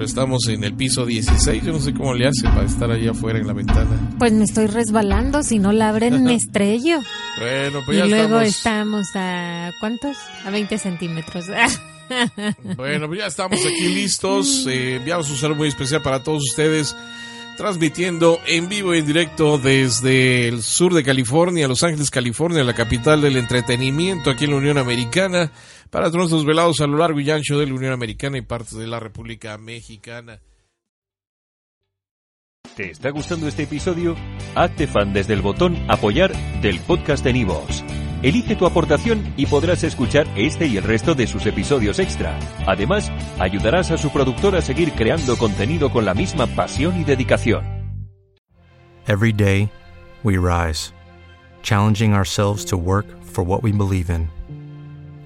Pero estamos en el piso 16. Yo no sé cómo le hace para estar allá afuera en la ventana. Pues me estoy resbalando. Si no la abren, me estrello. Bueno, pues y ya luego estamos. estamos a. ¿Cuántos? A 20 centímetros. Bueno, pues ya estamos aquí listos. Eh, enviamos un saludo muy especial para todos ustedes. Transmitiendo en vivo y en directo desde el sur de California, Los Ángeles, California, la capital del entretenimiento aquí en la Unión Americana, para todos nuestros velados a lo largo y ancho de la Unión Americana y partes de la República Mexicana. ¿Te está gustando este episodio? Hazte fan desde el botón Apoyar del podcast de Nivos. Elige tu aportación y podrás escuchar este y el resto de sus episodios extra. Además, ayudarás a su productor a seguir creando contenido con la misma pasión y dedicación. Every day, we rise, challenging ourselves to work for what we believe in.